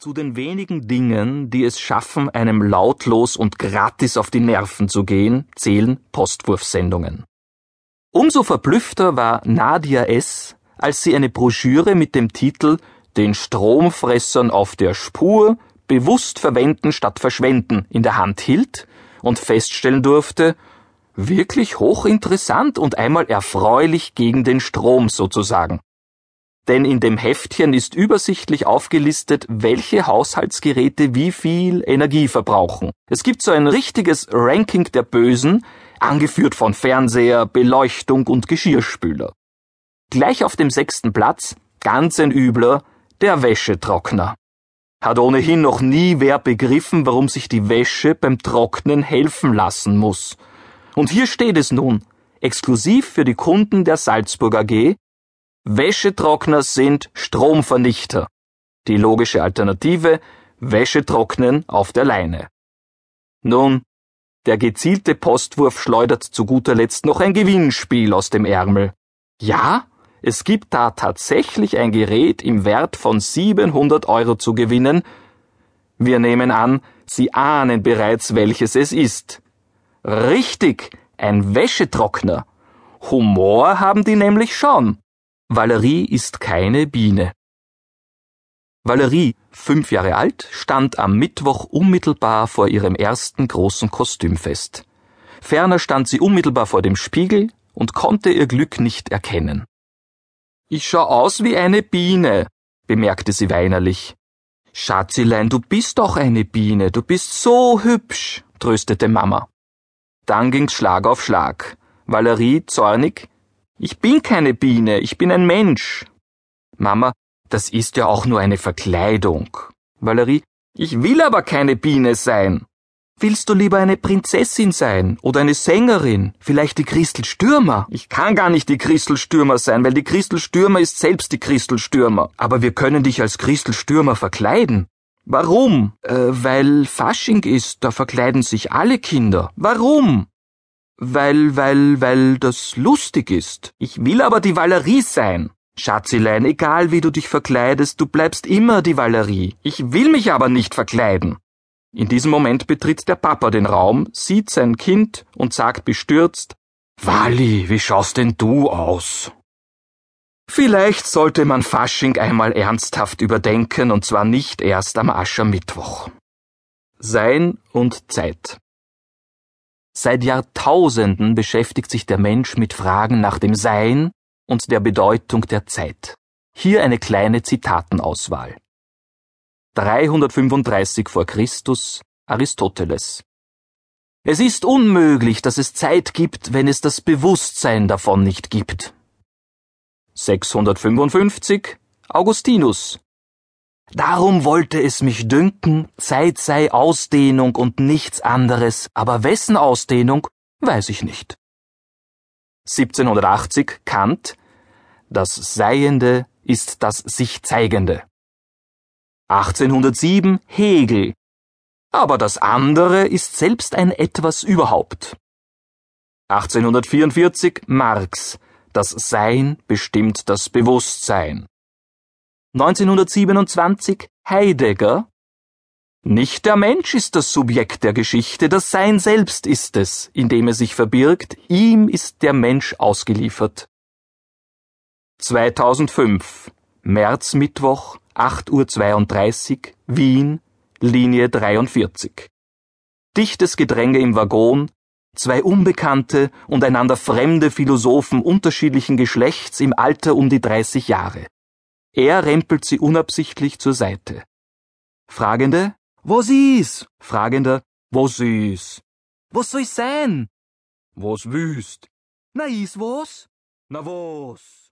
Zu den wenigen Dingen, die es schaffen, einem lautlos und gratis auf die Nerven zu gehen, zählen Postwurfsendungen. Umso verblüffter war Nadia S., als sie eine Broschüre mit dem Titel Den Stromfressern auf der Spur bewusst verwenden statt verschwenden in der Hand hielt und feststellen durfte, wirklich hochinteressant und einmal erfreulich gegen den Strom sozusagen denn in dem Heftchen ist übersichtlich aufgelistet, welche Haushaltsgeräte wie viel Energie verbrauchen. Es gibt so ein richtiges Ranking der Bösen, angeführt von Fernseher, Beleuchtung und Geschirrspüler. Gleich auf dem sechsten Platz, ganz ein übler, der Wäschetrockner. Hat ohnehin noch nie wer begriffen, warum sich die Wäsche beim Trocknen helfen lassen muss. Und hier steht es nun, exklusiv für die Kunden der Salzburg AG, Wäschetrockner sind Stromvernichter. Die logische Alternative Wäschetrocknen auf der Leine. Nun, der gezielte Postwurf schleudert zu guter Letzt noch ein Gewinnspiel aus dem Ärmel. Ja, es gibt da tatsächlich ein Gerät im Wert von 700 Euro zu gewinnen. Wir nehmen an, Sie ahnen bereits, welches es ist. Richtig, ein Wäschetrockner. Humor haben die nämlich schon. Valerie ist keine Biene. Valerie, fünf Jahre alt, stand am Mittwoch unmittelbar vor ihrem ersten großen Kostümfest. Ferner stand sie unmittelbar vor dem Spiegel und konnte ihr Glück nicht erkennen. Ich schau aus wie eine Biene, bemerkte sie weinerlich. Schatzilein, du bist doch eine Biene, du bist so hübsch, tröstete Mama. Dann ging's Schlag auf Schlag. Valerie, zornig, ich bin keine Biene, ich bin ein Mensch. Mama, das ist ja auch nur eine Verkleidung. Valerie, ich will aber keine Biene sein. Willst du lieber eine Prinzessin sein oder eine Sängerin, vielleicht die Christel Stürmer? Ich kann gar nicht die Christel Stürmer sein, weil die Christel Stürmer ist selbst die Christel Stürmer. Aber wir können dich als Christel Stürmer verkleiden. Warum? Äh, weil Fasching ist, da verkleiden sich alle Kinder. Warum? Weil, weil, weil das lustig ist. Ich will aber die Valerie sein. Schatzilein, egal wie du dich verkleidest, du bleibst immer die Valerie. Ich will mich aber nicht verkleiden. In diesem Moment betritt der Papa den Raum, sieht sein Kind und sagt bestürzt, Wally, wie schaust denn du aus? Vielleicht sollte man Fasching einmal ernsthaft überdenken und zwar nicht erst am Aschermittwoch. Sein und Zeit. Seit Jahrtausenden beschäftigt sich der Mensch mit Fragen nach dem Sein und der Bedeutung der Zeit. Hier eine kleine Zitatenauswahl. 335 vor Christus Aristoteles. Es ist unmöglich, dass es Zeit gibt, wenn es das Bewusstsein davon nicht gibt. 655 Augustinus Darum wollte es mich dünken, Zeit sei Ausdehnung und nichts anderes, aber wessen Ausdehnung, weiß ich nicht. 1780 Kant Das Seiende ist das sich Zeigende. 1807 Hegel Aber das andere ist selbst ein etwas überhaupt. 1844 Marx Das Sein bestimmt das Bewusstsein. 1927 Heidegger Nicht der Mensch ist das Subjekt der Geschichte, das Sein selbst ist es, in dem er sich verbirgt, ihm ist der Mensch ausgeliefert. 2005 März Mittwoch 8.32 Uhr Wien Linie 43 Dichtes Gedränge im Waggon, zwei unbekannte und einander fremde Philosophen unterschiedlichen Geschlechts im Alter um die 30 Jahre. Er rempelt sie unabsichtlich zur Seite. Fragende, was ist? Fragender, was ist? Was soll sein? Was wüst? Na is was? Na was?